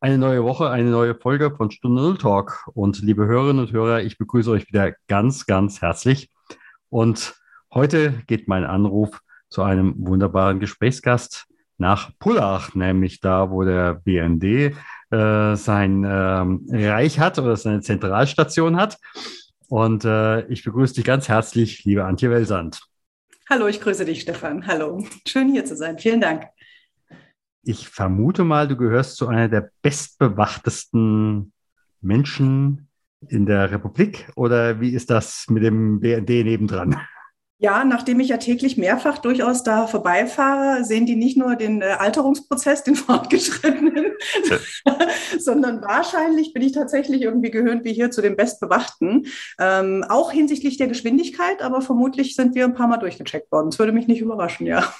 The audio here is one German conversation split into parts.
Eine neue Woche, eine neue Folge von Stunde Null Talk. Und liebe Hörerinnen und Hörer, ich begrüße euch wieder ganz, ganz herzlich. Und heute geht mein Anruf zu einem wunderbaren Gesprächsgast nach Pullach, nämlich da, wo der BND äh, sein ähm, Reich hat oder seine Zentralstation hat. Und äh, ich begrüße dich ganz herzlich, liebe Antje Welsand. Hallo, ich grüße dich, Stefan. Hallo, schön hier zu sein. Vielen Dank. Ich vermute mal, du gehörst zu einer der bestbewachtesten Menschen in der Republik oder wie ist das mit dem BND nebendran? Ja, nachdem ich ja täglich mehrfach durchaus da vorbeifahre, sehen die nicht nur den äh, Alterungsprozess, den fortgeschrittenen, sondern wahrscheinlich bin ich tatsächlich irgendwie gehören wie hier zu den Bestbewachten. Ähm, auch hinsichtlich der Geschwindigkeit, aber vermutlich sind wir ein paar Mal durchgecheckt worden. Das würde mich nicht überraschen, ja.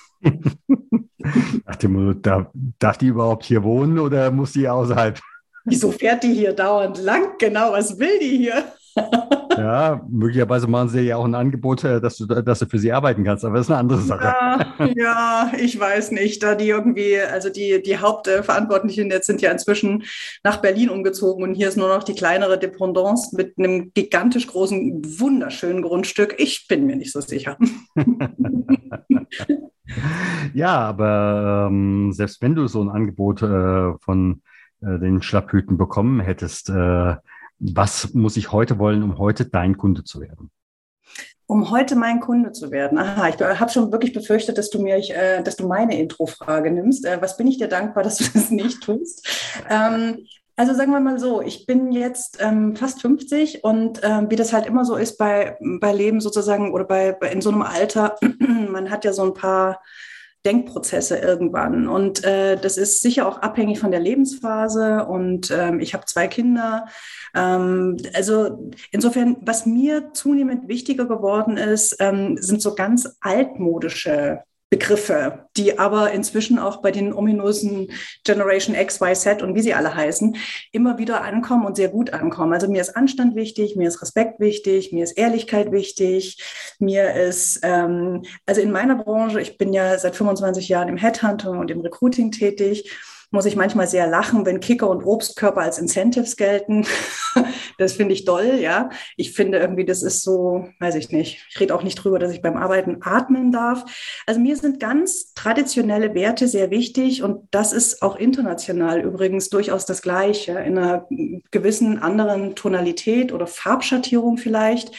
Nach dem Motto, darf, darf die überhaupt hier wohnen oder muss die außerhalb? Wieso fährt die hier dauernd lang? Genau, was will die hier? Ja, möglicherweise machen sie ja auch ein Angebot, äh, dass du, dass du für sie arbeiten kannst, aber das ist eine andere Sache. Ja, ja ich weiß nicht. Da die irgendwie, also die, die Hauptverantwortlichen jetzt sind ja inzwischen nach Berlin umgezogen und hier ist nur noch die kleinere Dependance mit einem gigantisch großen, wunderschönen Grundstück. Ich bin mir nicht so sicher. ja, aber ähm, selbst wenn du so ein Angebot äh, von äh, den Schlapphüten bekommen hättest, äh, was muss ich heute wollen, um heute dein Kunde zu werden? Um heute mein Kunde zu werden. Aha, ich habe schon wirklich befürchtet, dass du mir, äh, dass du meine Introfrage nimmst. Äh, was bin ich dir dankbar, dass du das nicht tust? Ähm, also sagen wir mal so, ich bin jetzt ähm, fast 50 und ähm, wie das halt immer so ist bei, bei Leben sozusagen oder bei, bei in so einem Alter, man hat ja so ein paar Denkprozesse irgendwann. Und äh, das ist sicher auch abhängig von der Lebensphase. Und ähm, ich habe zwei Kinder. Ähm, also insofern, was mir zunehmend wichtiger geworden ist, ähm, sind so ganz altmodische Begriffe, die aber inzwischen auch bei den ominösen Generation X, Y, Z und wie sie alle heißen, immer wieder ankommen und sehr gut ankommen. Also mir ist Anstand wichtig, mir ist Respekt wichtig, mir ist Ehrlichkeit wichtig, mir ist, ähm, also in meiner Branche, ich bin ja seit 25 Jahren im Headhunting und im Recruiting tätig muss ich manchmal sehr lachen, wenn Kicker und Obstkörper als Incentives gelten. das finde ich doll, ja. Ich finde irgendwie, das ist so, weiß ich nicht. Ich rede auch nicht drüber, dass ich beim Arbeiten atmen darf. Also mir sind ganz traditionelle Werte sehr wichtig und das ist auch international übrigens durchaus das Gleiche, in einer gewissen anderen Tonalität oder Farbschattierung vielleicht.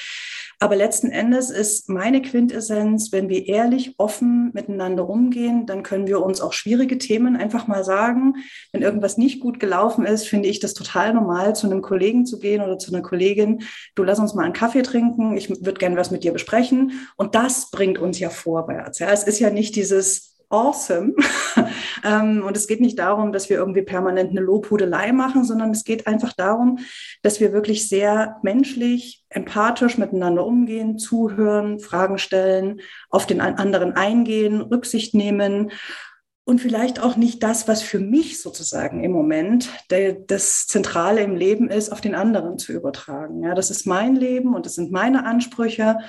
Aber letzten Endes ist meine Quintessenz, wenn wir ehrlich, offen miteinander umgehen, dann können wir uns auch schwierige Themen einfach mal sagen. Wenn irgendwas nicht gut gelaufen ist, finde ich das total normal, zu einem Kollegen zu gehen oder zu einer Kollegin. Du lass uns mal einen Kaffee trinken. Ich würde gerne was mit dir besprechen. Und das bringt uns ja vorwärts. Ja, es ist ja nicht dieses awesome. Ähm, und es geht nicht darum, dass wir irgendwie permanent eine Lobhudelei machen, sondern es geht einfach darum, dass wir wirklich sehr menschlich, empathisch miteinander umgehen, zuhören, Fragen stellen, auf den anderen eingehen, Rücksicht nehmen und vielleicht auch nicht das, was für mich sozusagen im Moment der, das Zentrale im Leben ist, auf den anderen zu übertragen. Ja, das ist mein Leben und das sind meine Ansprüche.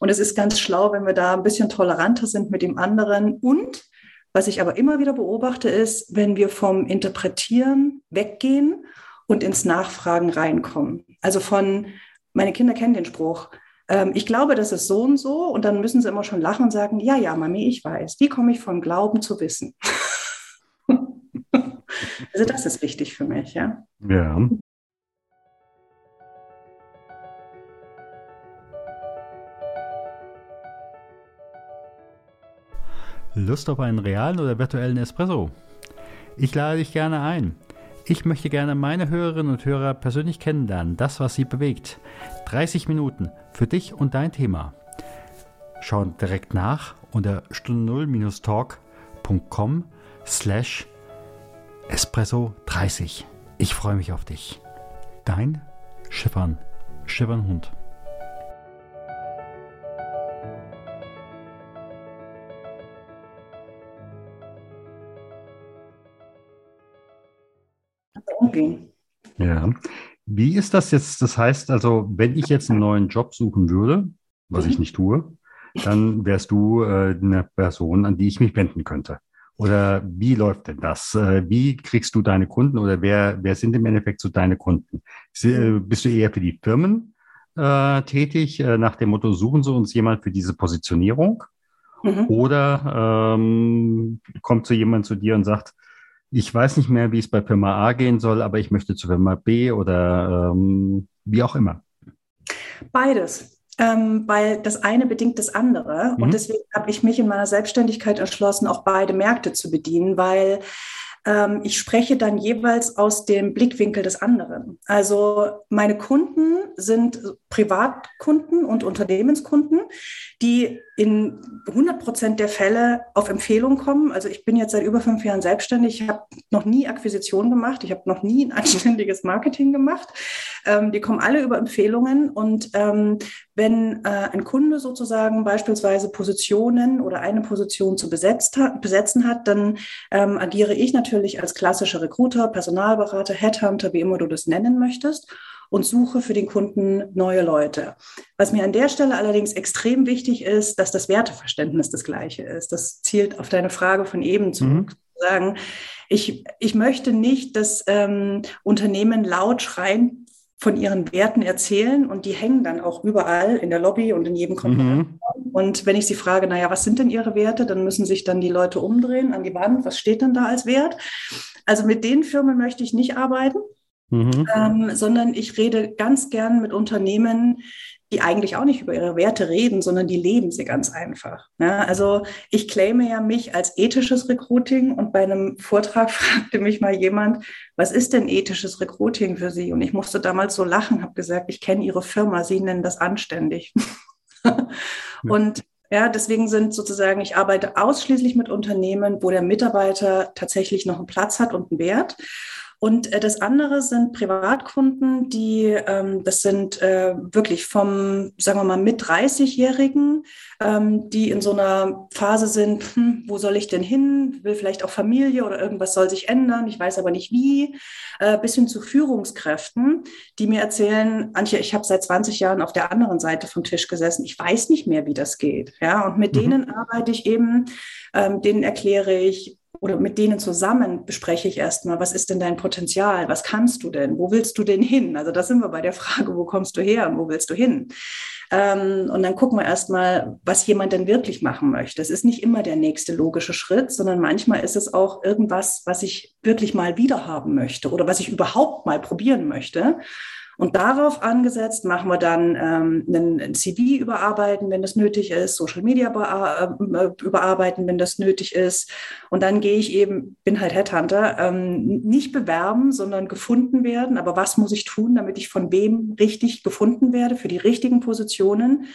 Und es ist ganz schlau, wenn wir da ein bisschen toleranter sind mit dem anderen. Und was ich aber immer wieder beobachte, ist, wenn wir vom Interpretieren weggehen und ins Nachfragen reinkommen. Also von, meine Kinder kennen den Spruch, ähm, ich glaube, das ist so und so. Und dann müssen sie immer schon lachen und sagen, ja, ja, Mami, ich weiß. Wie komme ich vom Glauben zu Wissen? also das ist wichtig für mich, ja. Ja. Lust auf einen realen oder virtuellen Espresso? Ich lade dich gerne ein. Ich möchte gerne meine Hörerinnen und Hörer persönlich kennenlernen, das, was sie bewegt. 30 Minuten für dich und dein Thema. Schau direkt nach unter stunde0-talk.com slash espresso 30. Ich freue mich auf dich. Dein Schiffern, Schiffernhund. Umgehen. Ja. Wie ist das jetzt? Das heißt also, wenn ich jetzt einen neuen Job suchen würde, was mhm. ich nicht tue, dann wärst du äh, eine Person, an die ich mich wenden könnte. Oder wie läuft denn das? Äh, wie kriegst du deine Kunden oder wer, wer sind im Endeffekt so deine Kunden? Äh, bist du eher für die Firmen äh, tätig, äh, nach dem Motto, suchen Sie uns jemand für diese Positionierung? Mhm. Oder ähm, kommt so jemand zu dir und sagt, ich weiß nicht mehr, wie es bei Firma A gehen soll, aber ich möchte zu Firma B oder ähm, wie auch immer? Beides ähm, weil das eine bedingt das andere. Mhm. Und deswegen habe ich mich in meiner Selbstständigkeit entschlossen, auch beide Märkte zu bedienen, weil ähm, ich spreche dann jeweils aus dem Blickwinkel des anderen. Also meine Kunden sind Privatkunden und Unternehmenskunden, die in 100 Prozent der Fälle auf Empfehlung kommen. Also ich bin jetzt seit über fünf Jahren selbstständig. Habe noch nie Akquisition gemacht. Ich habe noch nie ein anständiges Marketing gemacht. Ähm, die kommen alle über Empfehlungen. Und ähm, wenn äh, ein Kunde sozusagen beispielsweise Positionen oder eine Position zu besetzt hat, besetzen hat, dann ähm, agiere ich natürlich als klassischer Recruiter, Personalberater, Headhunter, wie immer du das nennen möchtest und suche für den Kunden neue Leute. Was mir an der Stelle allerdings extrem wichtig ist, dass das Werteverständnis das gleiche ist. Das zielt auf deine Frage von eben zurück. Mhm. Sagen, ich, ich möchte nicht, dass ähm, Unternehmen laut schreien, von ihren Werten erzählen und die hängen dann auch überall in der Lobby und in jedem Konferenz. Mhm. Und wenn ich sie frage, naja, was sind denn ihre Werte, dann müssen sich dann die Leute umdrehen an die Wand, was steht denn da als Wert? Also mit den Firmen möchte ich nicht arbeiten mhm. ähm, sondern ich rede ganz gern mit Unternehmen, die eigentlich auch nicht über ihre Werte reden, sondern die leben sie ganz einfach. Ja, also ich claime ja mich als ethisches Recruiting und bei einem Vortrag fragte mich mal jemand, was ist denn ethisches Recruiting für Sie? Und ich musste damals so lachen, habe gesagt, ich kenne Ihre Firma, Sie nennen das anständig. und ja, deswegen sind sozusagen, ich arbeite ausschließlich mit Unternehmen, wo der Mitarbeiter tatsächlich noch einen Platz hat und einen Wert. Und äh, das andere sind Privatkunden, die, ähm, das sind äh, wirklich vom, sagen wir mal, mit 30-Jährigen, ähm, die in so einer Phase sind, hm, wo soll ich denn hin? Will vielleicht auch Familie oder irgendwas soll sich ändern, ich weiß aber nicht wie, äh, bis hin zu Führungskräften, die mir erzählen, Antje, ich habe seit 20 Jahren auf der anderen Seite vom Tisch gesessen, ich weiß nicht mehr, wie das geht. Ja, und mit mhm. denen arbeite ich eben, ähm, denen erkläre ich, oder mit denen zusammen bespreche ich erstmal, was ist denn dein Potenzial? Was kannst du denn? Wo willst du denn hin? Also da sind wir bei der Frage, wo kommst du her und wo willst du hin? Ähm, und dann gucken wir erstmal, was jemand denn wirklich machen möchte. Es ist nicht immer der nächste logische Schritt, sondern manchmal ist es auch irgendwas, was ich wirklich mal wieder haben möchte oder was ich überhaupt mal probieren möchte. Und darauf angesetzt machen wir dann ähm, einen CV überarbeiten, wenn das nötig ist, Social Media äh, überarbeiten, wenn das nötig ist. Und dann gehe ich eben, bin halt Headhunter, ähm, nicht bewerben, sondern gefunden werden. Aber was muss ich tun, damit ich von wem richtig gefunden werde für die richtigen Positionen?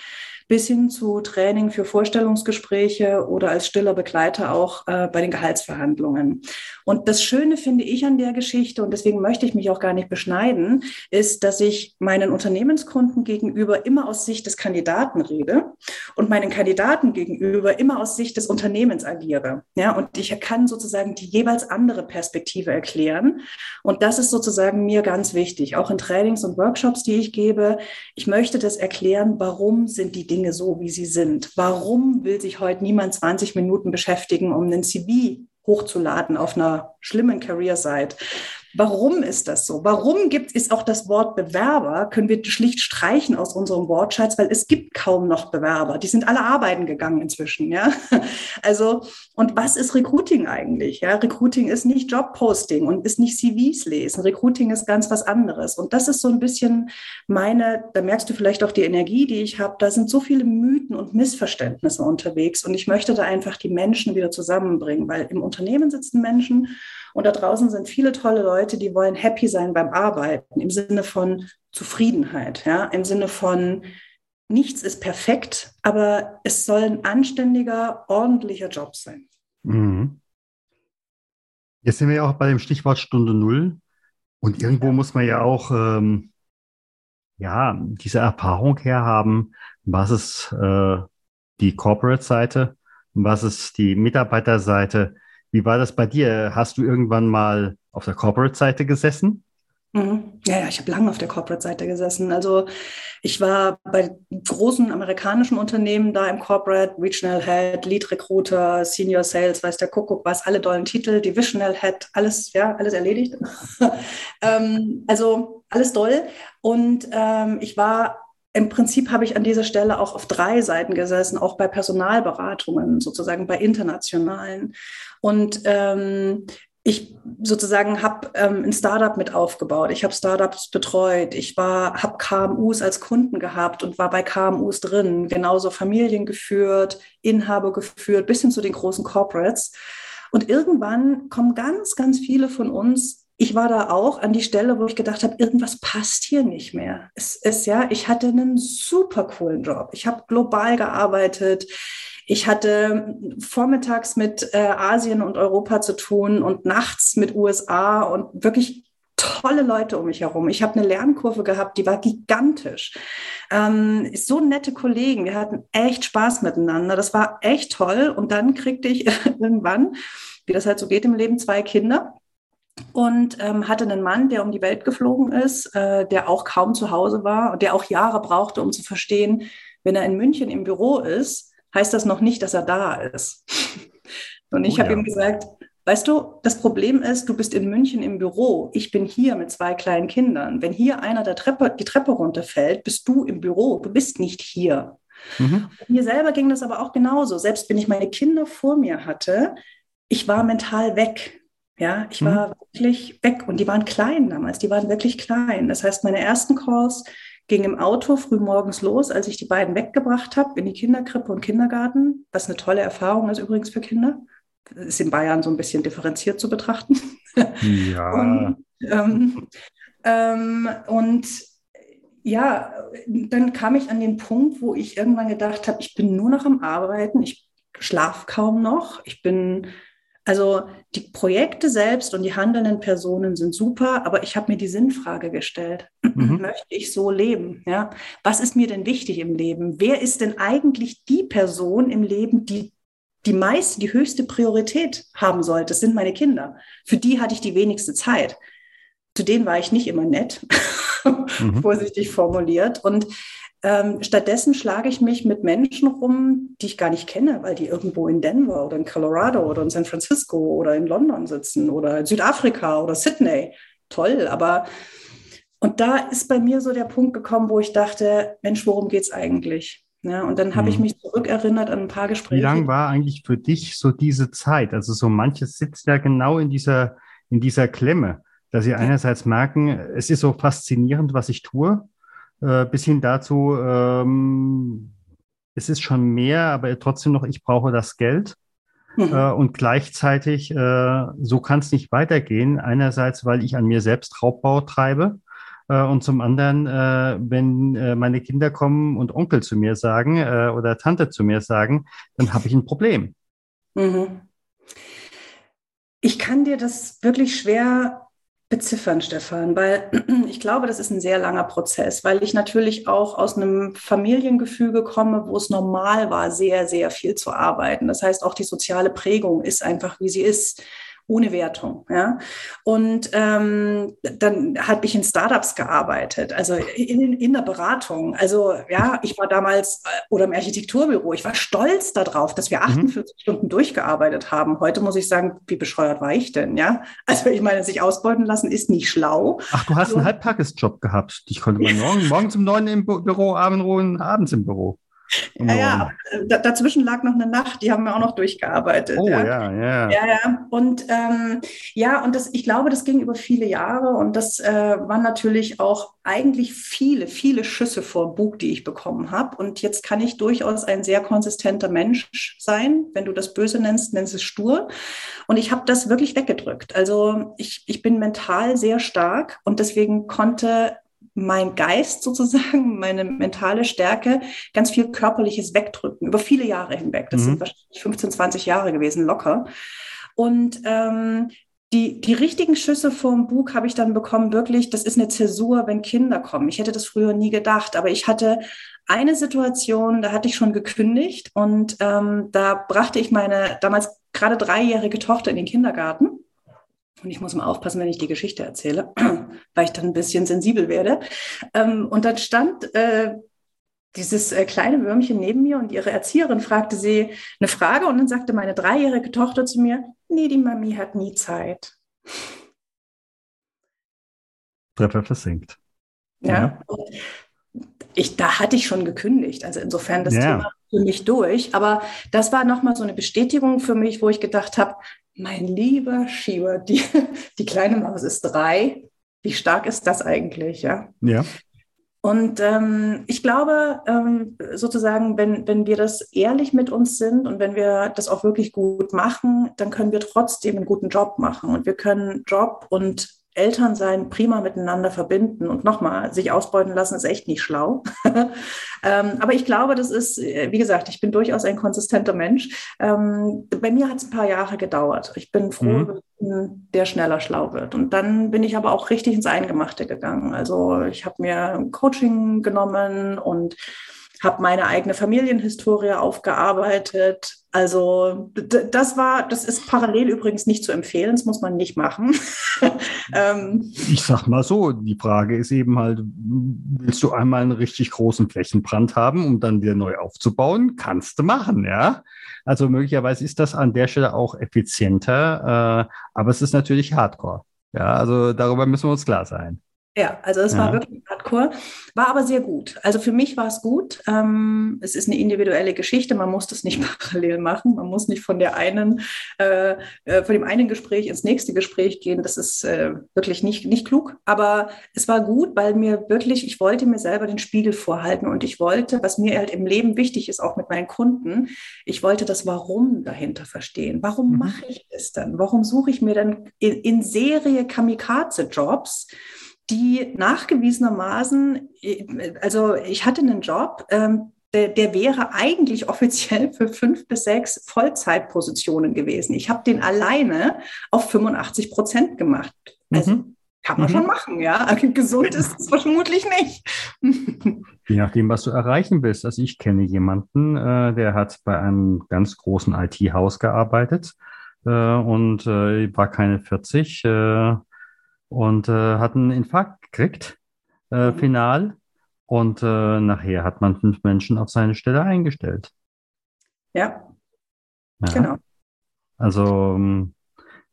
Bis hin zu Training für Vorstellungsgespräche oder als stiller Begleiter auch äh, bei den Gehaltsverhandlungen. Und das Schöne finde ich an der Geschichte, und deswegen möchte ich mich auch gar nicht beschneiden, ist, dass ich meinen Unternehmenskunden gegenüber immer aus Sicht des Kandidaten rede und meinen Kandidaten gegenüber immer aus Sicht des Unternehmens agiere. Ja, und ich kann sozusagen die jeweils andere Perspektive erklären. Und das ist sozusagen mir ganz wichtig, auch in Trainings und Workshops, die ich gebe. Ich möchte das erklären, warum sind die Dinge Dinge so, wie sie sind? Warum will sich heute niemand 20 Minuten beschäftigen, um einen CV hochzuladen auf einer schlimmen Career-Site? Warum ist das so? Warum gibt es auch das Wort Bewerber? Können wir schlicht streichen aus unserem Wortschatz, weil es gibt kaum noch Bewerber. Die sind alle arbeiten gegangen inzwischen, ja. Also, und was ist Recruiting eigentlich? Ja, Recruiting ist nicht Jobposting und ist nicht CVs lesen. Recruiting ist ganz was anderes. Und das ist so ein bisschen meine, da merkst du vielleicht auch die Energie, die ich habe. Da sind so viele Mythen und Missverständnisse unterwegs. Und ich möchte da einfach die Menschen wieder zusammenbringen, weil im Unternehmen sitzen Menschen und da draußen sind viele tolle Leute, die wollen happy sein beim Arbeiten im Sinne von Zufriedenheit, ja, im Sinne von nichts ist perfekt, aber es soll ein anständiger, ordentlicher Job sein. Mhm. Jetzt sind wir ja auch bei dem Stichwort Stunde Null. Und irgendwo ja. muss man ja auch ähm, ja, diese Erfahrung herhaben, was ist äh, die Corporate-Seite, was ist die Mitarbeiterseite, wie war das bei dir? Hast du irgendwann mal auf der Corporate-Seite gesessen? Mhm. Ja, ja, ich habe lange auf der Corporate-Seite gesessen. Also ich war bei großen amerikanischen Unternehmen da im Corporate, Regional Head, Lead Recruiter, Senior Sales, weiß der Kuckuck was, alle dollen Titel, Divisional Head, alles, ja, alles erledigt. ähm, also alles doll. Und ähm, ich war im Prinzip habe ich an dieser Stelle auch auf drei Seiten gesessen, auch bei Personalberatungen, sozusagen bei internationalen. Und ähm, ich sozusagen habe ähm, ein Startup mit aufgebaut. Ich habe Startups betreut. Ich war, habe KMUs als Kunden gehabt und war bei KMUs drin. Genauso Familien geführt, Inhaber geführt, bis hin zu den großen Corporates. Und irgendwann kommen ganz, ganz viele von uns. Ich war da auch an die Stelle, wo ich gedacht habe, irgendwas passt hier nicht mehr. Es ist ja, ich hatte einen super coolen Job. Ich habe global gearbeitet ich hatte vormittags mit äh, Asien und Europa zu tun und nachts mit USA und wirklich tolle Leute um mich herum. Ich habe eine Lernkurve gehabt, die war gigantisch. Ähm, so nette Kollegen, wir hatten echt Spaß miteinander. Das war echt toll. Und dann kriegte ich irgendwann, wie das halt so geht im Leben, zwei Kinder und ähm, hatte einen Mann, der um die Welt geflogen ist, äh, der auch kaum zu Hause war und der auch Jahre brauchte, um zu verstehen, wenn er in München im Büro ist, heißt das noch nicht, dass er da ist. Und ich oh, habe ja. ihm gesagt, weißt du, das Problem ist, du bist in München im Büro, ich bin hier mit zwei kleinen Kindern. Wenn hier einer der Treppe, die Treppe runterfällt, bist du im Büro, du bist nicht hier. Mhm. Mir selber ging das aber auch genauso. Selbst wenn ich meine Kinder vor mir hatte, ich war mental weg. Ja, ich war mhm. wirklich weg und die waren klein damals, die waren wirklich klein. Das heißt, meine ersten Calls, ging im Auto früh morgens los, als ich die beiden weggebracht habe in die Kinderkrippe und Kindergarten, was eine tolle Erfahrung ist übrigens für Kinder. Das ist in Bayern so ein bisschen differenziert zu betrachten. Ja. und, ähm, ähm, und ja, dann kam ich an den Punkt, wo ich irgendwann gedacht habe, ich bin nur noch am Arbeiten, ich schlafe kaum noch, ich bin also die Projekte selbst und die handelnden Personen sind super, aber ich habe mir die Sinnfrage gestellt. Mhm. Möchte ich so leben? Ja? Was ist mir denn wichtig im Leben? Wer ist denn eigentlich die Person im Leben, die die meiste, die höchste Priorität haben sollte? Das sind meine Kinder. Für die hatte ich die wenigste Zeit. Zu denen war ich nicht immer nett, mhm. vorsichtig formuliert. Und ähm, stattdessen schlage ich mich mit Menschen rum, die ich gar nicht kenne, weil die irgendwo in Denver oder in Colorado oder in San Francisco oder in London sitzen oder in Südafrika oder Sydney. Toll, aber und da ist bei mir so der Punkt gekommen, wo ich dachte, Mensch, worum geht es eigentlich? Ja, und dann habe ich mich zurückerinnert an ein paar Gespräche. Wie lang war eigentlich für dich so diese Zeit? Also so manches sitzt ja genau in dieser, in dieser Klemme, dass sie einerseits merken, es ist so faszinierend, was ich tue, äh, bis hin dazu, ähm, es ist schon mehr, aber trotzdem noch, ich brauche das Geld. Mhm. Äh, und gleichzeitig, äh, so kann es nicht weitergehen. Einerseits, weil ich an mir selbst Raubbau treibe. Äh, und zum anderen, äh, wenn äh, meine Kinder kommen und Onkel zu mir sagen oder Tante zu mir sagen, dann habe ich ein Problem. Mhm. Ich kann dir das wirklich schwer beziffern, Stefan, weil ich glaube, das ist ein sehr langer Prozess, weil ich natürlich auch aus einem Familiengefüge komme, wo es normal war, sehr, sehr viel zu arbeiten. Das heißt, auch die soziale Prägung ist einfach, wie sie ist ohne Wertung. Ja? Und ähm, dann habe ich in Startups gearbeitet, also in, in der Beratung. Also ja, ich war damals äh, oder im Architekturbüro. Ich war stolz darauf, dass wir 48 mhm. Stunden durchgearbeitet haben. Heute muss ich sagen, wie bescheuert war ich denn? Ja, also ich meine, sich ausbeuten lassen ist nicht schlau. Ach, du hast also, einen Halbtagesjob gehabt. Ich konnte mal morgen, morgens um neun im Büro, abends im Büro. Ja, ja, dazwischen lag noch eine Nacht, die haben wir auch noch durchgearbeitet. Oh, ja, ja, ja. Ja, ja. Und ähm, ja, und das, ich glaube, das ging über viele Jahre und das äh, waren natürlich auch eigentlich viele, viele Schüsse vor Bug, die ich bekommen habe. Und jetzt kann ich durchaus ein sehr konsistenter Mensch sein. Wenn du das böse nennst, nennst es stur. Und ich habe das wirklich weggedrückt. Also ich, ich bin mental sehr stark und deswegen konnte mein Geist sozusagen, meine mentale Stärke, ganz viel Körperliches wegdrücken, über viele Jahre hinweg. Das mhm. sind wahrscheinlich 15, 20 Jahre gewesen, locker. Und ähm, die, die richtigen Schüsse vom Bug habe ich dann bekommen, wirklich, das ist eine Zäsur, wenn Kinder kommen. Ich hätte das früher nie gedacht, aber ich hatte eine Situation, da hatte ich schon gekündigt und ähm, da brachte ich meine damals gerade dreijährige Tochter in den Kindergarten. Und ich muss mal aufpassen, wenn ich die Geschichte erzähle, weil ich dann ein bisschen sensibel werde. Ähm, und dann stand äh, dieses äh, kleine Würmchen neben mir und ihre Erzieherin fragte sie eine Frage und dann sagte meine dreijährige Tochter zu mir, nee, die Mami hat nie Zeit. Treffer versinkt. Ja. ja. Ich, da hatte ich schon gekündigt. Also insofern das ja. Thema für mich durch. Aber das war nochmal so eine Bestätigung für mich, wo ich gedacht habe, mein lieber Schieber, die, die kleine Maus ist drei. Wie stark ist das eigentlich? Ja. ja. Und ähm, ich glaube, ähm, sozusagen, wenn, wenn wir das ehrlich mit uns sind und wenn wir das auch wirklich gut machen, dann können wir trotzdem einen guten Job machen. Und wir können Job und Elternsein prima miteinander verbinden. Und nochmal, sich ausbeuten lassen ist echt nicht schlau. ähm, aber ich glaube, das ist, äh, wie gesagt, ich bin durchaus ein konsistenter Mensch. Ähm, bei mir hat es ein paar Jahre gedauert. Ich bin froh, mhm. der schneller schlau wird. Und dann bin ich aber auch richtig ins Eingemachte gegangen. Also ich habe mir Coaching genommen und habe meine eigene Familienhistorie aufgearbeitet. Also das war, das ist parallel übrigens nicht zu empfehlen, das muss man nicht machen. ähm, ich sag mal so, die Frage ist eben halt, willst du einmal einen richtig großen Flächenbrand haben, um dann wieder neu aufzubauen? Kannst du machen, ja. Also möglicherweise ist das an der Stelle auch effizienter, äh, aber es ist natürlich Hardcore. Ja, also darüber müssen wir uns klar sein. Ja, also es ja. war wirklich hardcore, war aber sehr gut. Also für mich war es gut. Ähm, es ist eine individuelle Geschichte, man muss das nicht parallel machen, man muss nicht von der einen, äh, äh, von dem einen Gespräch ins nächste Gespräch gehen. Das ist äh, wirklich nicht, nicht klug. Aber es war gut, weil mir wirklich, ich wollte mir selber den Spiegel vorhalten und ich wollte, was mir halt im Leben wichtig ist, auch mit meinen Kunden, ich wollte das Warum dahinter verstehen. Warum mhm. mache ich das dann? Warum suche ich mir dann in, in Serie Kamikaze-Jobs? Die nachgewiesenermaßen, also ich hatte einen Job, ähm, der, der, wäre eigentlich offiziell für fünf bis sechs Vollzeitpositionen gewesen. Ich habe den alleine auf 85 Prozent gemacht. Also mhm. kann man mhm. schon machen, ja. Gesund ist es vermutlich nicht. Je nachdem, was du erreichen willst. Also ich kenne jemanden, äh, der hat bei einem ganz großen IT-Haus gearbeitet äh, und äh, war keine 40 und äh, hat einen Infarkt gekriegt, äh, mhm. final. Und äh, nachher hat man fünf Menschen auf seine Stelle eingestellt. Ja, ja. genau. Also ähm,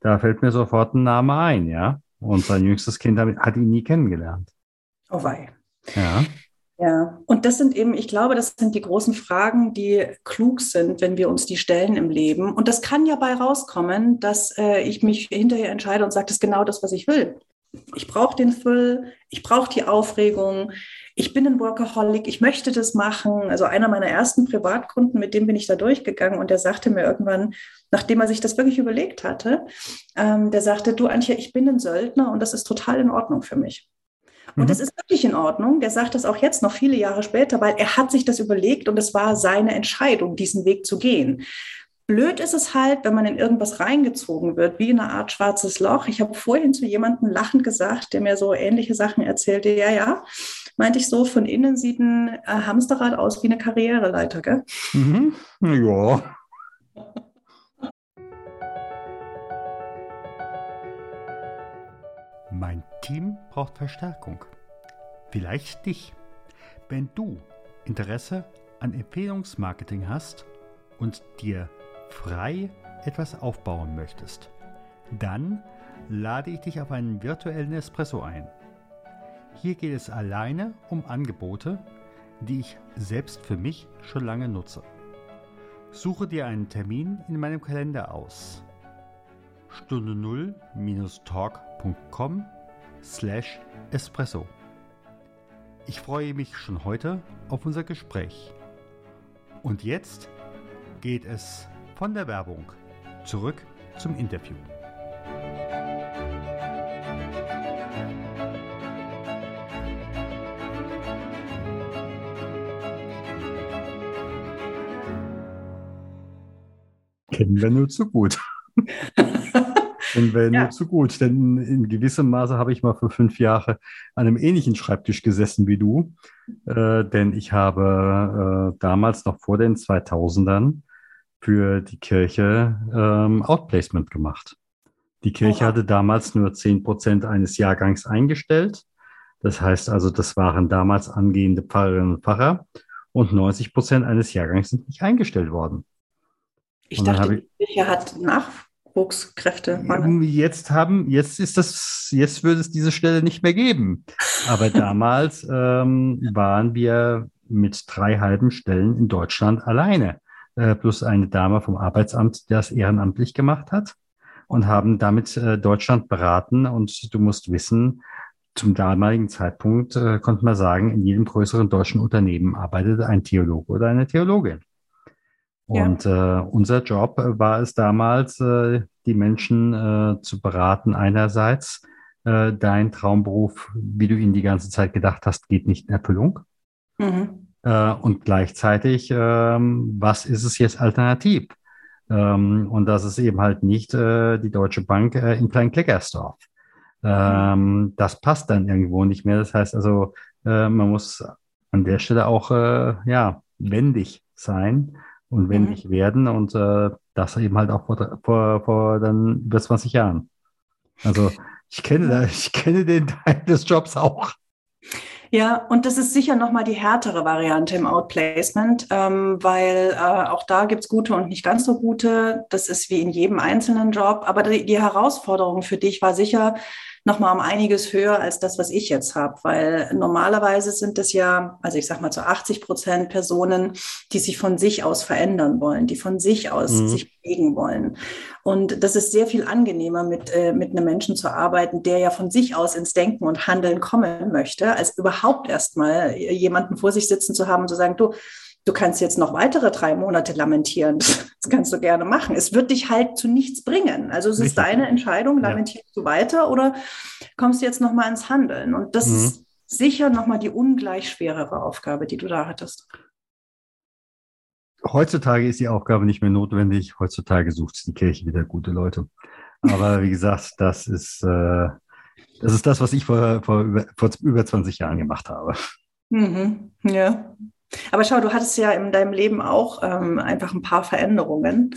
da fällt mir sofort ein Name ein, ja. Und sein jüngstes Kind hat, hat ihn nie kennengelernt. Oh wei. Ja. Ja, und das sind eben, ich glaube, das sind die großen Fragen, die klug sind, wenn wir uns die stellen im Leben. Und das kann ja bei rauskommen, dass äh, ich mich hinterher entscheide und sage, das ist genau das, was ich will. Ich brauche den Füll, ich brauche die Aufregung, ich bin ein Workaholic, ich möchte das machen. Also einer meiner ersten Privatkunden, mit dem bin ich da durchgegangen und der sagte mir irgendwann, nachdem er sich das wirklich überlegt hatte, ähm, der sagte, du Antje, ich bin ein Söldner und das ist total in Ordnung für mich. Und mhm. das ist wirklich in Ordnung. Der sagt das auch jetzt noch viele Jahre später, weil er hat sich das überlegt und es war seine Entscheidung, diesen Weg zu gehen. Blöd ist es halt, wenn man in irgendwas reingezogen wird, wie in eine Art schwarzes Loch. Ich habe vorhin zu jemandem lachend gesagt, der mir so ähnliche Sachen erzählte. Ja, ja, meinte ich so, von innen sieht ein äh, Hamsterrad aus wie eine Karriereleiter, gell? Mhm. Ja. Mein Team braucht Verstärkung. Vielleicht dich. Wenn du Interesse an Empfehlungsmarketing hast und dir frei etwas aufbauen möchtest, dann lade ich dich auf einen virtuellen Espresso ein. Hier geht es alleine um Angebote, die ich selbst für mich schon lange nutze. Suche dir einen Termin in meinem Kalender aus. Stunde 0-talk.com slash espresso. Ich freue mich schon heute auf unser Gespräch. Und jetzt geht es von der Werbung zurück zum Interview. Kennen wir nur zu gut. Kennen wir ja. nur zu gut, denn in gewissem Maße habe ich mal für fünf Jahre an einem ähnlichen Schreibtisch gesessen wie du, äh, denn ich habe äh, damals noch vor den 2000ern für die Kirche ähm, Outplacement gemacht. Die Kirche oh. hatte damals nur 10 Prozent eines Jahrgangs eingestellt. Das heißt also, das waren damals angehende Pfarrerinnen und Pfarrer und 90 Prozent eines Jahrgangs sind nicht eingestellt worden. Ich dachte, die Kirche hat Nachwuchskräfte. Jetzt haben, jetzt ist das, jetzt würde es diese Stelle nicht mehr geben. Aber damals ähm, waren wir mit drei halben Stellen in Deutschland alleine, äh, plus eine Dame vom Arbeitsamt, die das ehrenamtlich gemacht hat und haben damit äh, Deutschland beraten. Und du musst wissen, zum damaligen Zeitpunkt äh, konnte man sagen, in jedem größeren deutschen Unternehmen arbeitete ein Theologe oder eine Theologin. Und ja. äh, unser Job war es damals, äh, die Menschen äh, zu beraten, einerseits äh, dein Traumberuf, wie du ihn die ganze Zeit gedacht hast, geht nicht in Erfüllung. Mhm. Äh, und gleichzeitig, ähm, was ist es jetzt alternativ? Ähm, und das ist eben halt nicht äh, die Deutsche Bank äh, in Kleinkleckersdorf. Ähm, das passt dann irgendwo nicht mehr. Das heißt also, äh, man muss an der Stelle auch äh, ja wendig sein und wendig mhm. werden und äh, das eben halt auch vor, vor, vor dann über 20 Jahren. Also ich kenne, ich kenne den Teil des Jobs auch. Ja, und das ist sicher nochmal die härtere Variante im Outplacement, ähm, weil äh, auch da gibt's gute und nicht ganz so gute. Das ist wie in jedem einzelnen Job. Aber die, die Herausforderung für dich war sicher, nochmal um einiges höher als das, was ich jetzt habe, weil normalerweise sind es ja, also ich sag mal zu 80 Prozent Personen, die sich von sich aus verändern wollen, die von sich aus mhm. sich bewegen wollen. Und das ist sehr viel angenehmer, mit, äh, mit einem Menschen zu arbeiten, der ja von sich aus ins Denken und Handeln kommen möchte, als überhaupt erstmal jemanden vor sich sitzen zu haben und zu sagen, du, du kannst jetzt noch weitere drei Monate lamentieren. Das kannst du gerne machen. Es wird dich halt zu nichts bringen. Also es Richtig. ist deine Entscheidung, lamentierst ja. du weiter oder kommst du jetzt nochmal ins Handeln? Und das mhm. ist sicher nochmal die ungleich schwerere Aufgabe, die du da hattest. Heutzutage ist die Aufgabe nicht mehr notwendig. Heutzutage sucht die Kirche wieder gute Leute. Aber wie gesagt, das ist, äh, das, ist das, was ich vor, vor, über, vor über 20 Jahren gemacht habe. Mhm. Ja, aber schau, du hattest ja in deinem Leben auch ähm, einfach ein paar Veränderungen,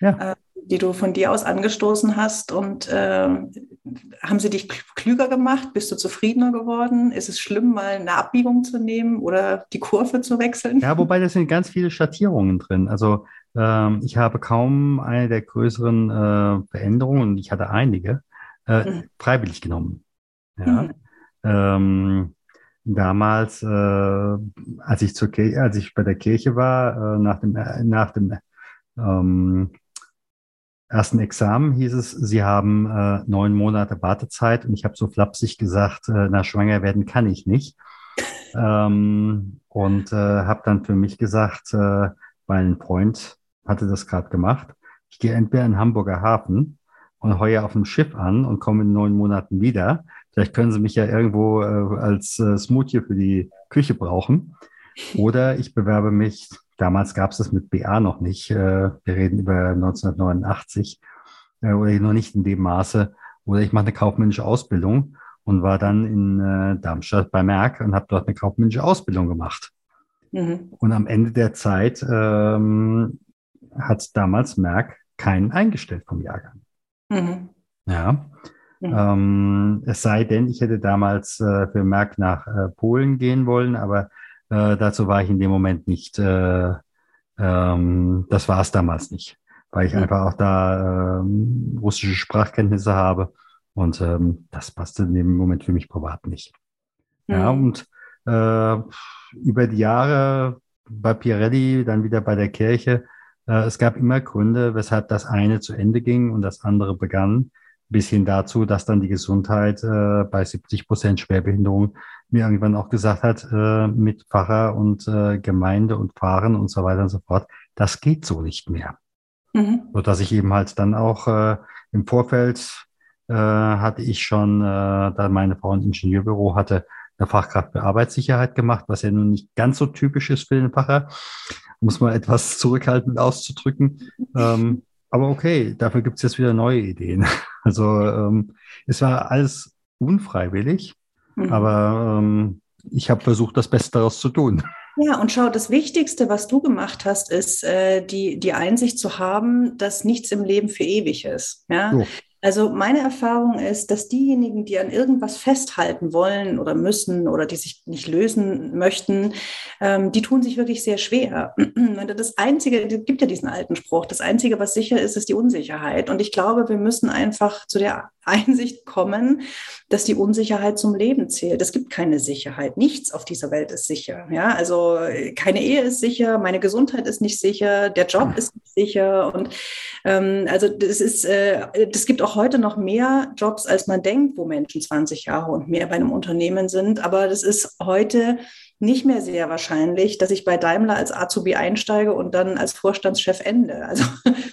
ja. äh, die du von dir aus angestoßen hast. Und äh, haben sie dich klüger gemacht? Bist du zufriedener geworden? Ist es schlimm, mal eine Abbiegung zu nehmen oder die Kurve zu wechseln? Ja, wobei da sind ganz viele Schattierungen drin. Also ähm, ich habe kaum eine der größeren äh, Veränderungen, und ich hatte einige, äh, mhm. freiwillig genommen. Ja. Mhm. Ähm, damals, äh, als ich zur Kirche, als ich bei der Kirche war, äh, nach dem, nach dem ähm, ersten Examen hieß es, sie haben äh, neun Monate Wartezeit. Und ich habe so flapsig gesagt, äh, na schwanger werden kann ich nicht. ähm, und äh, habe dann für mich gesagt, äh, weil ein Freund hatte das gerade gemacht, ich gehe entweder in Hamburger Hafen und heuer auf dem Schiff an und komme in neun Monaten wieder Vielleicht können Sie mich ja irgendwo äh, als äh, Smoothie für die Küche brauchen. Oder ich bewerbe mich, damals gab es das mit BA noch nicht, äh, wir reden über 1989, äh, oder noch nicht in dem Maße, oder ich mache eine kaufmännische Ausbildung und war dann in äh, Darmstadt bei Merck und habe dort eine kaufmännische Ausbildung gemacht. Mhm. Und am Ende der Zeit ähm, hat damals Merck keinen eingestellt vom Jahrgang. Mhm. Ja. Mhm. Ähm, es sei denn, ich hätte damals äh, für Merck nach äh, Polen gehen wollen, aber äh, dazu war ich in dem Moment nicht, äh, ähm, das war es damals nicht, weil ich mhm. einfach auch da ähm, russische Sprachkenntnisse habe und ähm, das passte in dem Moment für mich privat nicht. Mhm. Ja, und äh, über die Jahre bei Pirelli, dann wieder bei der Kirche, äh, es gab immer Gründe, weshalb das eine zu Ende ging und das andere begann bis hin dazu, dass dann die Gesundheit äh, bei 70 Prozent Schwerbehinderung mir irgendwann auch gesagt hat, äh, mit Pfarrer und äh, Gemeinde und Fahren und so weiter und so fort, das geht so nicht mehr. Mhm. So dass ich eben halt dann auch äh, im Vorfeld äh, hatte ich schon, äh, da meine Frau ein Ingenieurbüro hatte, eine Fachkraft für Arbeitssicherheit gemacht, was ja nun nicht ganz so typisch ist für den Pfarrer, muss man etwas zurückhaltend auszudrücken. Ähm, aber okay, dafür gibt es jetzt wieder neue Ideen. Also ähm, es war alles unfreiwillig, mhm. aber ähm, ich habe versucht, das Beste daraus zu tun. Ja, und schau, das Wichtigste, was du gemacht hast, ist äh, die, die Einsicht zu haben, dass nichts im Leben für ewig ist. Ja? So. Also meine Erfahrung ist, dass diejenigen, die an irgendwas festhalten wollen oder müssen oder die sich nicht lösen möchten, ähm, die tun sich wirklich sehr schwer. Das Einzige, es gibt ja diesen alten Spruch, das Einzige, was sicher ist, ist die Unsicherheit. Und ich glaube, wir müssen einfach zu der Einsicht kommen, dass die Unsicherheit zum Leben zählt. Es gibt keine Sicherheit. Nichts auf dieser Welt ist sicher. Ja, also keine Ehe ist sicher, meine Gesundheit ist nicht sicher, der Job ist nicht sicher. Und ähm, also das ist, äh, das gibt auch heute noch mehr Jobs, als man denkt, wo Menschen 20 Jahre und mehr bei einem Unternehmen sind. Aber das ist heute nicht mehr sehr wahrscheinlich, dass ich bei Daimler als Azubi einsteige und dann als Vorstandschef ende. Also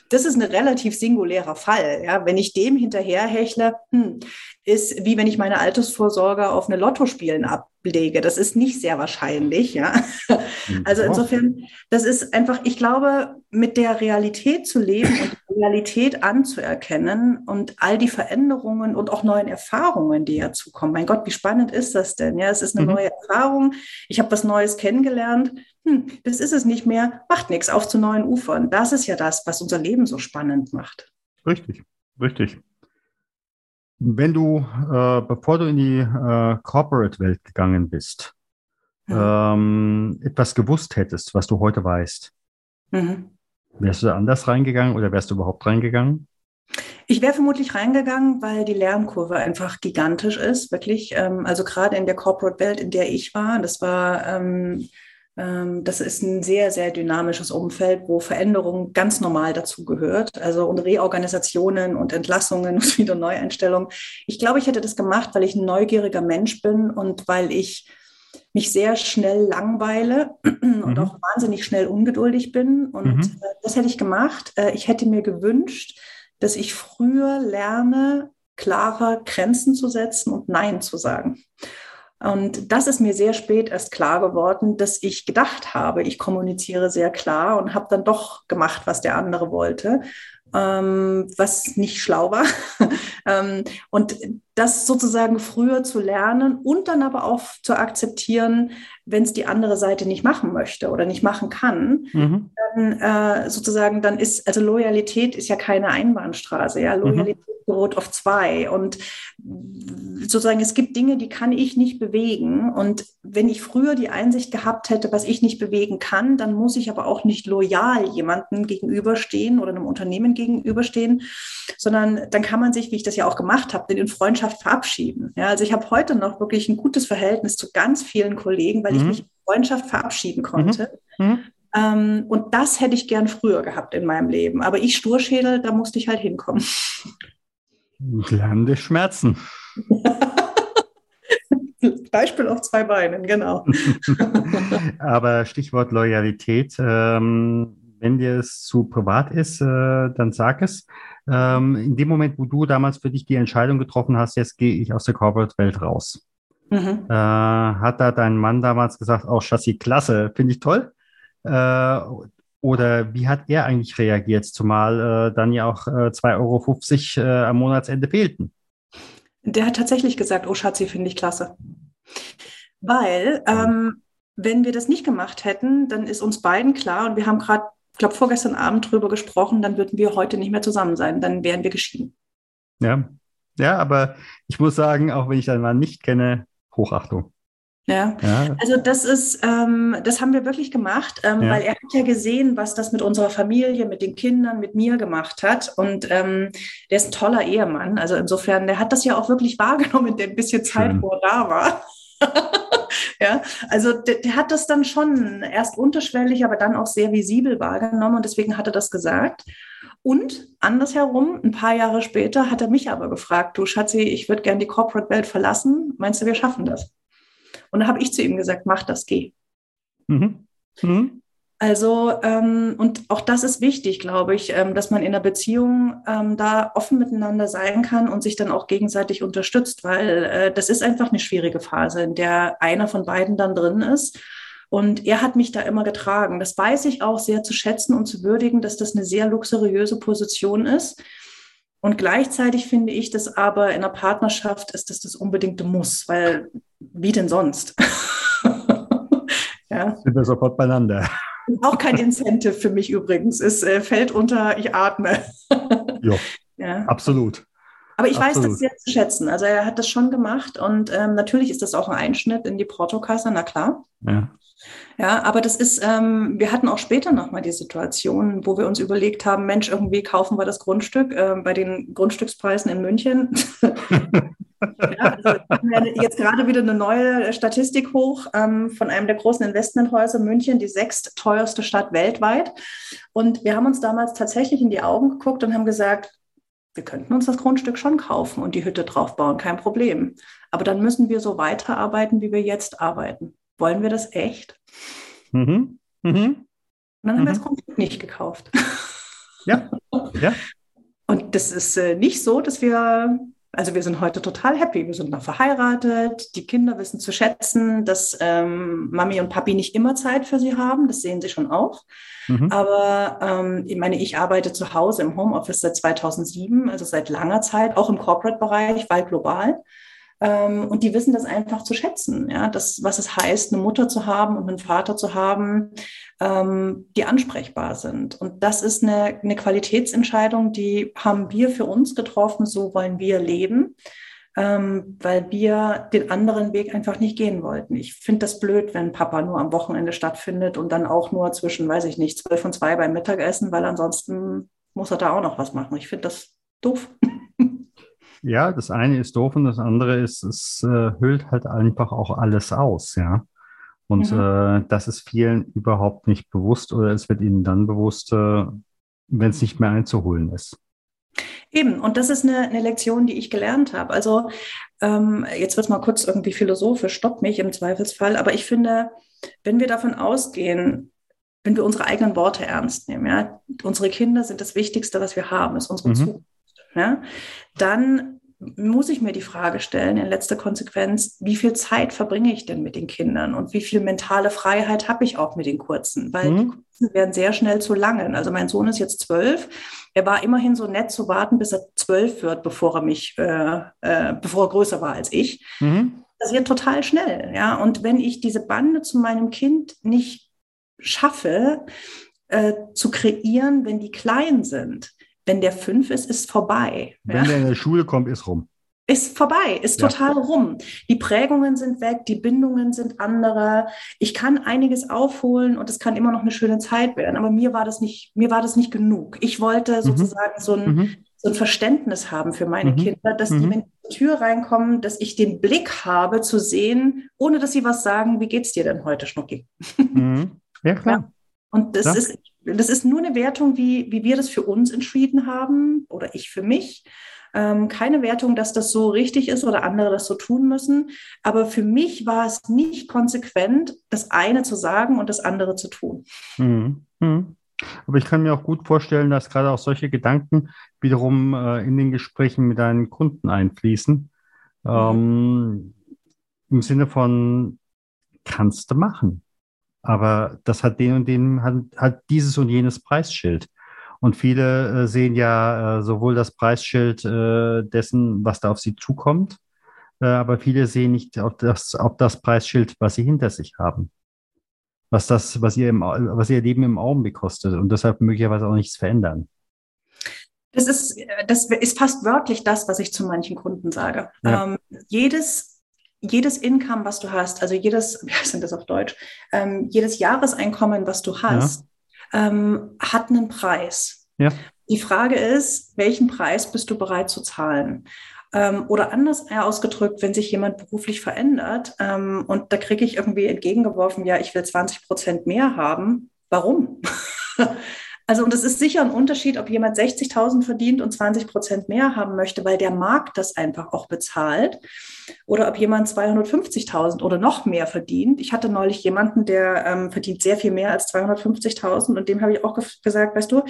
das ist ein relativ singulärer Fall. Ja, wenn ich dem hinterherhechle, hm, ist wie wenn ich meine Altersvorsorge auf eine Lottospielen ablege. Das ist nicht sehr wahrscheinlich. Ja, mhm. also insofern, das ist einfach, ich glaube, mit der Realität zu leben und die Realität anzuerkennen und all die Veränderungen und auch neuen Erfahrungen, die ja zukommen. Mein Gott, wie spannend ist das denn? Ja, es ist eine mhm. neue Erfahrung. Ich habe was Neues kennengelernt. Hm, das ist es nicht mehr. Macht nichts. Auf zu neuen Ufern. Das ist ja das, was unser Leben so spannend macht. Richtig, richtig. Wenn du, äh, bevor du in die äh, Corporate-Welt gegangen bist, ja. ähm, etwas gewusst hättest, was du heute weißt, mhm. wärst du da anders reingegangen oder wärst du überhaupt reingegangen? Ich wäre vermutlich reingegangen, weil die Lernkurve einfach gigantisch ist, wirklich. Ähm, also gerade in der Corporate-Welt, in der ich war, das war ähm, das ist ein sehr, sehr dynamisches Umfeld, wo Veränderung ganz normal dazu gehört. Also und Reorganisationen und Entlassungen und wieder Neueinstellungen. Ich glaube, ich hätte das gemacht, weil ich ein neugieriger Mensch bin und weil ich mich sehr schnell langweile mhm. und auch wahnsinnig schnell ungeduldig bin. Und mhm. Äh, das hätte ich gemacht. Äh, ich hätte mir gewünscht, dass ich früher lerne, klarer Grenzen zu setzen und Nein zu sagen. Und das ist mir sehr spät erst klar geworden, dass ich gedacht habe, ich kommuniziere sehr klar und habe dann doch gemacht, was der andere wollte ähm, was nicht schlau war. ähm, und das sozusagen früher zu lernen und dann aber auch zu akzeptieren, wenn es die andere Seite nicht machen möchte oder nicht machen kann, mhm. dann äh, sozusagen, dann ist, also Loyalität ist ja keine Einbahnstraße, ja, mhm. Loyalität mhm. beruht auf zwei und sozusagen, es gibt Dinge, die kann ich nicht bewegen und wenn ich früher die Einsicht gehabt hätte, was ich nicht bewegen kann, dann muss ich aber auch nicht loyal jemandem gegenüberstehen oder einem Unternehmen gegenüberstehen, sondern dann kann man sich, wie ich das ja auch gemacht habe, in Freundschaft verabschieden. Ja, also ich habe heute noch wirklich ein gutes Verhältnis zu ganz vielen Kollegen, weil mhm. ich mich in Freundschaft verabschieden konnte. Mhm. Mhm. Ähm, und das hätte ich gern früher gehabt in meinem Leben. Aber ich Sturschädel, da musste ich halt hinkommen. Lernende Schmerzen. Beispiel auf zwei Beinen, genau. Aber Stichwort Loyalität, ähm, wenn dir es zu privat ist, äh, dann sag es. Ähm, in dem Moment, wo du damals für dich die Entscheidung getroffen hast, jetzt gehe ich aus der Corporate-Welt raus. Mhm. Äh, hat da dein Mann damals gesagt, auch oh, Chassis, klasse, finde ich toll? Äh, oder wie hat er eigentlich reagiert, zumal äh, dann ja auch äh, 2,50 Euro äh, am Monatsende fehlten? Der hat tatsächlich gesagt, oh Schatzi, finde ich klasse. Weil, ähm, wenn wir das nicht gemacht hätten, dann ist uns beiden klar, und wir haben gerade, glaube, vorgestern Abend drüber gesprochen, dann würden wir heute nicht mehr zusammen sein, dann wären wir geschieden. Ja, ja, aber ich muss sagen, auch wenn ich deinen Mann nicht kenne, Hochachtung. Ja. ja. also das ist, ähm, das haben wir wirklich gemacht, ähm, ja. weil er hat ja gesehen, was das mit unserer Familie, mit den Kindern, mit mir gemacht hat. Und ähm, der ist ein toller Ehemann. Also insofern, der hat das ja auch wirklich wahrgenommen in dem bisschen Zeit, Schön. wo er da war. ja, also der, der, hat das dann schon erst unterschwellig, aber dann auch sehr visibel wahrgenommen und deswegen hat er das gesagt. Und andersherum, ein paar Jahre später, hat er mich aber gefragt, du Schatzi, ich würde gerne die Corporate-Welt verlassen. Meinst du, wir schaffen das? Und da habe ich zu ihm gesagt, mach das, geh. Mhm. Mhm. Also, ähm, und auch das ist wichtig, glaube ich, ähm, dass man in einer Beziehung ähm, da offen miteinander sein kann und sich dann auch gegenseitig unterstützt, weil äh, das ist einfach eine schwierige Phase, in der einer von beiden dann drin ist. Und er hat mich da immer getragen. Das weiß ich auch sehr zu schätzen und zu würdigen, dass das eine sehr luxuriöse Position ist. Und gleichzeitig finde ich das aber in einer Partnerschaft ist das das unbedingte Muss, weil wie denn sonst? ja. Sind wir sofort beieinander. Auch kein Incentive für mich übrigens. Es äh, fällt unter, ich atme. jo, ja, absolut. Aber ich Absolut. weiß das sehr zu schätzen. Also er hat das schon gemacht und ähm, natürlich ist das auch ein Einschnitt in die Portokasse, na klar. Ja. Ja, aber das ist, ähm, wir hatten auch später nochmal die Situation, wo wir uns überlegt haben, Mensch, irgendwie kaufen wir das Grundstück äh, bei den Grundstückspreisen in München. ja, also jetzt gerade wieder eine neue Statistik hoch ähm, von einem der großen Investmenthäuser München, die sechstteuerste Stadt weltweit. Und wir haben uns damals tatsächlich in die Augen geguckt und haben gesagt, wir könnten uns das Grundstück schon kaufen und die Hütte draufbauen, kein Problem. Aber dann müssen wir so weiterarbeiten, wie wir jetzt arbeiten wollen wir das echt? Mhm. Mhm. Und dann haben mhm. wir das Grundstück nicht gekauft. Ja. ja. Und das ist äh, nicht so, dass wir, also wir sind heute total happy. Wir sind noch verheiratet. Die Kinder wissen zu schätzen, dass ähm, Mami und Papi nicht immer Zeit für sie haben. Das sehen sie schon auch. Mhm. Aber ähm, ich meine, ich arbeite zu Hause im Homeoffice seit 2007, also seit langer Zeit, auch im Corporate-Bereich, weil global. Ähm, und die wissen das einfach zu schätzen, ja, das, was es heißt, eine Mutter zu haben und einen Vater zu haben, ähm, die ansprechbar sind. Und das ist eine, eine Qualitätsentscheidung, die haben wir für uns getroffen, so wollen wir leben. Ähm, weil wir den anderen Weg einfach nicht gehen wollten. Ich finde das blöd, wenn Papa nur am Wochenende stattfindet und dann auch nur zwischen, weiß ich nicht, zwölf und zwei beim Mittagessen, weil ansonsten muss er da auch noch was machen. Ich finde das doof. Ja, das eine ist doof und das andere ist, es äh, hüllt halt einfach auch alles aus, ja. Und mhm. äh, das ist vielen überhaupt nicht bewusst oder es wird ihnen dann bewusst, äh, wenn es nicht mehr einzuholen ist. Eben, und das ist eine, eine Lektion, die ich gelernt habe. Also ähm, jetzt wird es mal kurz irgendwie philosophisch, stopp mich im Zweifelsfall, aber ich finde, wenn wir davon ausgehen, wenn wir unsere eigenen Worte ernst nehmen, ja, unsere Kinder sind das Wichtigste, was wir haben, ist unsere mhm. Zukunft ja, dann muss ich mir die Frage stellen, in letzter Konsequenz, wie viel Zeit verbringe ich denn mit den Kindern und wie viel mentale Freiheit habe ich auch mit den Kurzen? Weil mhm. die Kurzen werden sehr schnell zu langen. Also mein Sohn ist jetzt zwölf. Er war immerhin so nett zu warten, bis er zwölf wird, bevor er mich, äh, äh, bevor er größer war als ich. Mhm. Das wird total schnell, ja. Und wenn ich diese Bande zu meinem Kind nicht schaffe, äh, zu kreieren, wenn die klein sind, wenn der fünf ist, ist vorbei. Wenn ja? der in der Schule kommt, ist rum. Ist vorbei, ist total ja. rum. Die Prägungen sind weg, die Bindungen sind andere. Ich kann einiges aufholen und es kann immer noch eine schöne Zeit werden. Aber mir war das nicht, mir war das nicht genug. Ich wollte mhm. sozusagen so ein, mhm. so ein Verständnis haben für meine mhm. Kinder, dass die, mhm. wenn die Tür reinkommen, dass ich den Blick habe zu sehen, ohne dass sie was sagen, wie geht's dir denn heute, Schnucki? Mhm. Ja, klar. Ja. Und das ja. ist, das ist nur eine Wertung, wie, wie wir das für uns entschieden haben oder ich für mich. Ähm, keine Wertung, dass das so richtig ist oder andere das so tun müssen. Aber für mich war es nicht konsequent, das eine zu sagen und das andere zu tun. Mhm. Mhm. Aber ich kann mir auch gut vorstellen, dass gerade auch solche Gedanken wiederum äh, in den Gesprächen mit deinen Kunden einfließen. Mhm. Ähm, Im Sinne von, kannst du machen aber das hat den und den, hat, hat dieses und jenes Preisschild. Und viele äh, sehen ja äh, sowohl das Preisschild äh, dessen, was da auf sie zukommt, äh, aber viele sehen nicht auf das, auf das Preisschild, was sie hinter sich haben. Was das, was ihr, im, was ihr Leben im Augenblick kostet und deshalb möglicherweise auch nichts verändern. Das ist, das ist fast wörtlich das, was ich zu manchen Kunden sage. Ja. Ähm, jedes jedes Income, was du hast, also jedes, wie heißt denn das auf Deutsch, ähm, jedes Jahreseinkommen, was du hast, ja. ähm, hat einen Preis. Ja. Die Frage ist, welchen Preis bist du bereit zu zahlen? Ähm, oder anders ausgedrückt, wenn sich jemand beruflich verändert ähm, und da kriege ich irgendwie entgegengeworfen, ja, ich will 20 Prozent mehr haben. Warum? Also, und es ist sicher ein Unterschied, ob jemand 60.000 verdient und 20 Prozent mehr haben möchte, weil der Markt das einfach auch bezahlt, oder ob jemand 250.000 oder noch mehr verdient. Ich hatte neulich jemanden, der ähm, verdient sehr viel mehr als 250.000 und dem habe ich auch ge gesagt, weißt du,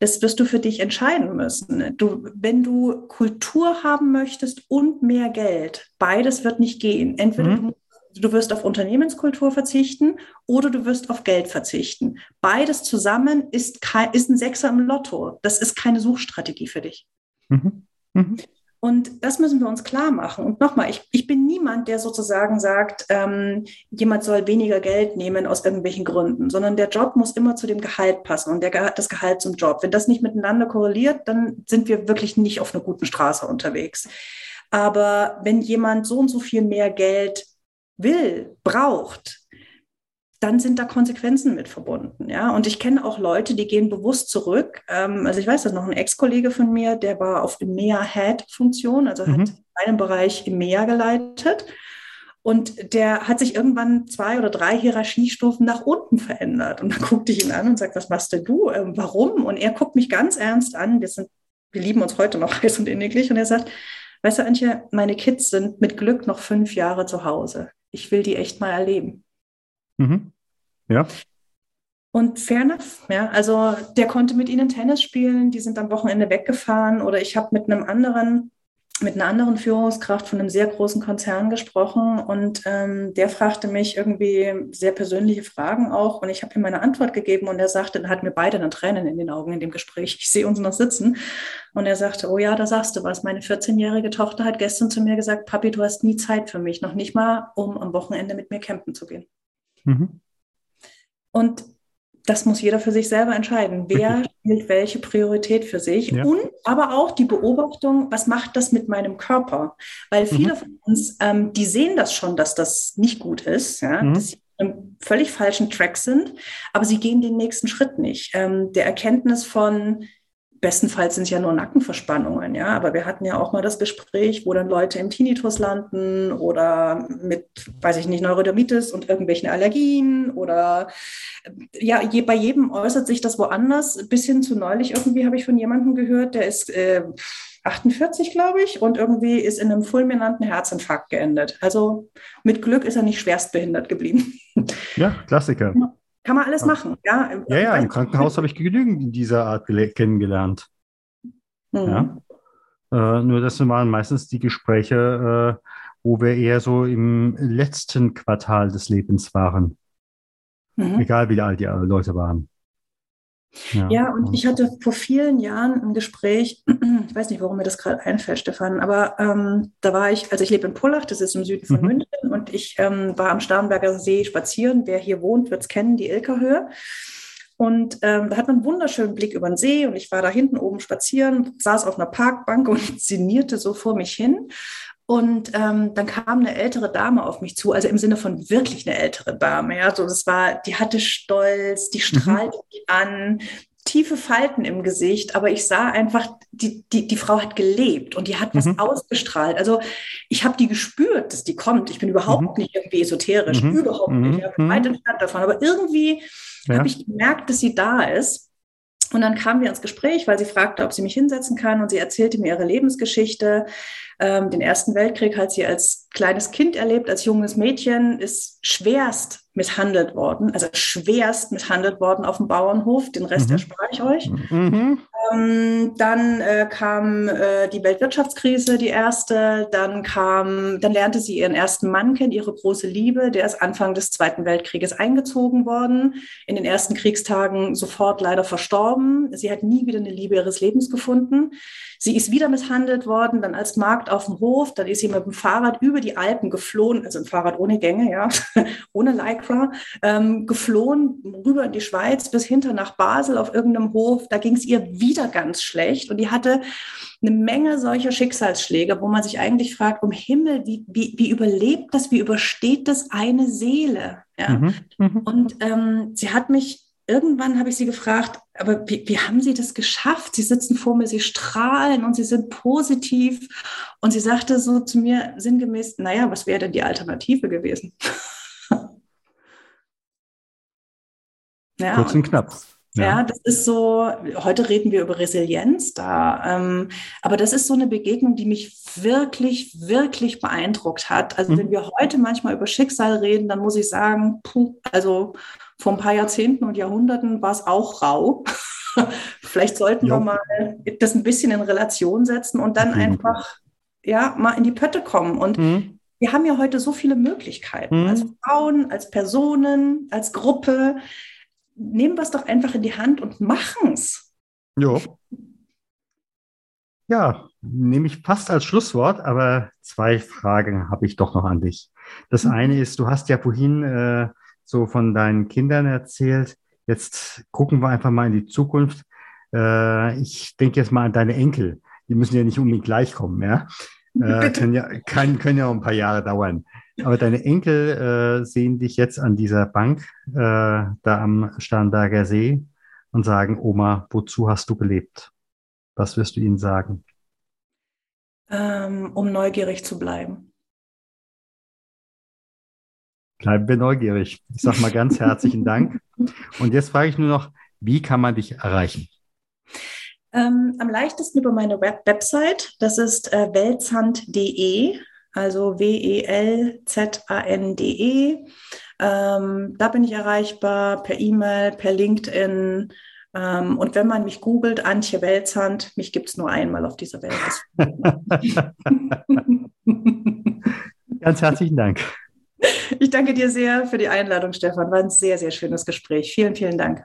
das wirst du für dich entscheiden müssen. Du, wenn du Kultur haben möchtest und mehr Geld, beides wird nicht gehen. Entweder mhm. du du wirst auf Unternehmenskultur verzichten oder du wirst auf Geld verzichten. Beides zusammen ist, kein, ist ein Sechser im Lotto. Das ist keine Suchstrategie für dich. Mhm. Mhm. Und das müssen wir uns klar machen. Und nochmal, ich, ich bin niemand, der sozusagen sagt, ähm, jemand soll weniger Geld nehmen aus irgendwelchen Gründen, sondern der Job muss immer zu dem Gehalt passen und der, das Gehalt zum Job. Wenn das nicht miteinander korreliert, dann sind wir wirklich nicht auf einer guten Straße unterwegs. Aber wenn jemand so und so viel mehr Geld will, braucht, dann sind da Konsequenzen mit verbunden. Ja, und ich kenne auch Leute, die gehen bewusst zurück. Ähm, also ich weiß, dass noch ein Ex-Kollege von mir, der war auf EMEA-Head-Funktion, also mhm. hat einen Bereich EMEA geleitet. Und der hat sich irgendwann zwei oder drei Hierarchiestufen nach unten verändert. Und dann guckte ich ihn an und sagte, was machst denn du? Ähm, warum? Und er guckt mich ganz ernst an. Wir, sind, wir lieben uns heute noch heiß und inniglich. Und er sagt, weißt du, Antje, meine Kids sind mit Glück noch fünf Jahre zu Hause. Ich will die echt mal erleben. Mhm. Ja. Und fair enough, ja. Also der konnte mit ihnen Tennis spielen, die sind am Wochenende weggefahren oder ich habe mit einem anderen, mit einer anderen Führungskraft von einem sehr großen Konzern gesprochen und ähm, der fragte mich irgendwie sehr persönliche Fragen auch und ich habe ihm meine Antwort gegeben und er sagte, dann hat mir beide dann Tränen in den Augen in dem Gespräch. Ich sehe uns noch sitzen und er sagte, oh ja, da sagst du was. Meine 14-jährige Tochter hat gestern zu mir gesagt, Papi, du hast nie Zeit für mich, noch nicht mal, um am Wochenende mit mir campen zu gehen. Mhm. Und das muss jeder für sich selber entscheiden. Wer spielt welche Priorität für sich? Ja. Und aber auch die Beobachtung, was macht das mit meinem Körper? Weil mhm. viele mhm. von uns, ähm, die sehen das schon, dass das nicht gut ist, ja? Mhm. dass sie im völlig falschen Track sind, aber sie gehen den nächsten Schritt nicht. Ähm, der Erkenntnis von, bestenfalls sind es ja nur Nackenverspannungen, ja. Aber wir hatten ja auch mal das Gespräch, wo dann Leute im Tinnitus landen oder mit, weiß ich nicht, Neurodermitis und irgendwelchen Allergien oder ja, je, bei jedem äußert sich das woanders. Bis hin zu neulich irgendwie habe ich von jemandem gehört, der ist äh, 48, glaube ich, und irgendwie ist in einem fulminanten Herzinfarkt geendet. Also mit Glück ist er nicht schwerstbehindert geblieben. Ja, Klassiker. Kann man alles machen. Ja, ja, ja im Krankenhaus habe ich genügend in dieser Art kennengelernt. Mhm. Ja. Äh, nur das waren meistens die Gespräche, äh, wo wir eher so im letzten Quartal des Lebens waren. Mhm. Egal wie alt die Leute waren. Ja, ja, und ich hatte vor vielen Jahren ein Gespräch, ich weiß nicht, warum mir das gerade einfällt, Stefan, aber ähm, da war ich, also ich lebe in Pullach, das ist im Süden von mhm. München, und ich ähm, war am Starnberger See spazieren. Wer hier wohnt, wird es kennen, die Ilkerhöhe. Und ähm, da hat man einen wunderschönen Blick über den See und ich war da hinten oben spazieren, saß auf einer Parkbank und sinnierte so vor mich hin. Und ähm, dann kam eine ältere Dame auf mich zu, also im Sinne von wirklich eine ältere Dame. Ja, so das war, die hatte Stolz, die mhm. strahlte mhm. mich an, tiefe Falten im Gesicht, aber ich sah einfach, die, die, die Frau hat gelebt und die hat was mhm. ausgestrahlt. Also ich habe die gespürt, dass die kommt. Ich bin überhaupt mhm. nicht irgendwie esoterisch, mhm. überhaupt nicht. Ich bin weit entfernt davon. Aber irgendwie ja. habe ich gemerkt, dass sie da ist. Und dann kamen wir ins Gespräch, weil sie fragte, ob sie mich hinsetzen kann. Und sie erzählte mir ihre Lebensgeschichte. Ähm, den Ersten Weltkrieg hat sie als kleines Kind erlebt, als junges Mädchen, ist schwerst misshandelt worden, also schwerst misshandelt worden auf dem Bauernhof. Den Rest mhm. erspare ich euch. Mhm. Ähm, dann äh, kam äh, die Weltwirtschaftskrise, die erste. Dann kam, dann lernte sie ihren ersten Mann kennen, ihre große Liebe. Der ist Anfang des Zweiten Weltkrieges eingezogen worden. In den ersten Kriegstagen sofort leider verstorben. Sie hat nie wieder eine Liebe ihres Lebens gefunden. Sie ist wieder misshandelt worden, dann als Markt auf dem Hof. Dann ist sie mit dem Fahrrad über die Alpen geflohen, also ein Fahrrad ohne Gänge, ja, ohne Lycra, ähm, geflohen rüber in die Schweiz bis hinter nach Basel auf irgendeinem Hof. Da ging es ihr wieder ganz schlecht und die hatte eine Menge solcher Schicksalsschläge, wo man sich eigentlich fragt, um Himmel, wie, wie, wie überlebt das, wie übersteht das eine Seele? Ja? Mhm, mhm. und ähm, sie hat mich irgendwann habe ich sie gefragt, aber wie, wie, haben Sie das geschafft? Sie sitzen vor mir, Sie strahlen und Sie sind positiv. Und sie sagte so zu mir sinngemäß, naja, was wäre denn die Alternative gewesen? Ja, Kurz und knapp. Ja. ja. das ist so, heute reden wir über Resilienz da, ähm, aber das ist so eine Begegnung, die mich wirklich, wirklich beeindruckt hat. Also mhm. wenn wir heute manchmal über Schicksal reden, dann muss ich sagen, puh, also vor ein paar Jahrzehnten und Jahrhunderten war es auch rau. Vielleicht sollten jo. wir mal das ein bisschen in Relation setzen und dann mhm. einfach ja mal in die Pötte kommen. Und mhm. wir haben ja heute so viele Möglichkeiten, mhm. als Frauen, als Personen, als Gruppe. Nehmen wir es doch einfach in die Hand und machen es. Ja. Ja, nehme ich fast als Schlusswort, aber zwei Fragen habe ich doch noch an dich. Das mhm. eine ist, du hast ja vorhin äh, so von deinen Kindern erzählt. Jetzt gucken wir einfach mal in die Zukunft. Äh, ich denke jetzt mal an deine Enkel. Die müssen ja nicht unbedingt gleich kommen, ja. Äh, können, ja kann, können ja auch ein paar Jahre dauern. Aber deine Enkel äh, sehen dich jetzt an dieser Bank äh, da am Starnberger See und sagen, Oma, wozu hast du gelebt? Was wirst du ihnen sagen? Ähm, um neugierig zu bleiben. Bleiben wir neugierig. Ich sage mal ganz herzlichen Dank. Und jetzt frage ich nur noch, wie kann man dich erreichen? Ähm, am leichtesten über meine Web Website. Das ist äh, welzand.de, also W-E-L-Z-A-N-D-E. Ähm, da bin ich erreichbar per E-Mail, per LinkedIn. Ähm, und wenn man mich googelt, Antje Welzand, mich gibt es nur einmal auf dieser Welt. Ganz herzlichen Dank. Ich danke dir sehr für die Einladung, Stefan. War ein sehr, sehr schönes Gespräch. Vielen, vielen Dank.